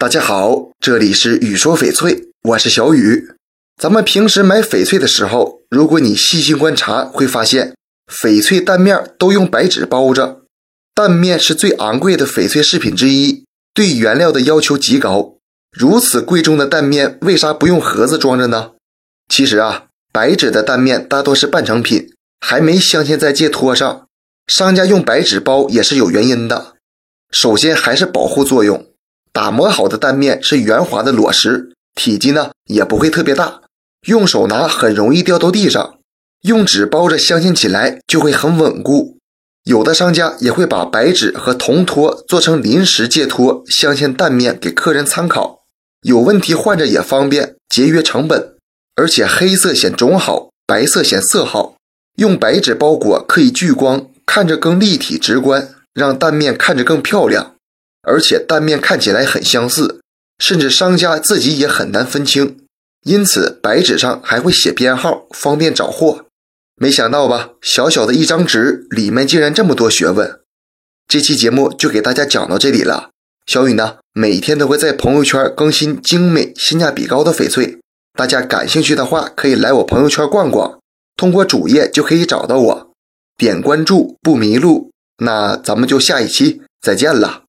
大家好，这里是雨说翡翠，我是小雨。咱们平时买翡翠的时候，如果你细心观察，会发现翡翠蛋面都用白纸包着。蛋面是最昂贵的翡翠饰品之一，对原料的要求极高。如此贵重的蛋面，为啥不用盒子装着呢？其实啊，白纸的蛋面大多是半成品，还没镶嵌在戒托上。商家用白纸包也是有原因的。首先还是保护作用。打磨好的蛋面是圆滑的裸石，体积呢也不会特别大，用手拿很容易掉到地上。用纸包着镶嵌起来就会很稳固。有的商家也会把白纸和铜托做成临时戒托，镶嵌蛋面给客人参考。有问题换着也方便，节约成本。而且黑色显种好，白色显色好。用白纸包裹可以聚光，看着更立体直观，让蛋面看着更漂亮。而且蛋面看起来很相似，甚至商家自己也很难分清，因此白纸上还会写编号，方便找货。没想到吧，小小的一张纸里面竟然这么多学问。这期节目就给大家讲到这里了。小雨呢，每天都会在朋友圈更新精美、性价比高的翡翠，大家感兴趣的话可以来我朋友圈逛逛，通过主页就可以找到我，点关注不迷路。那咱们就下一期再见了。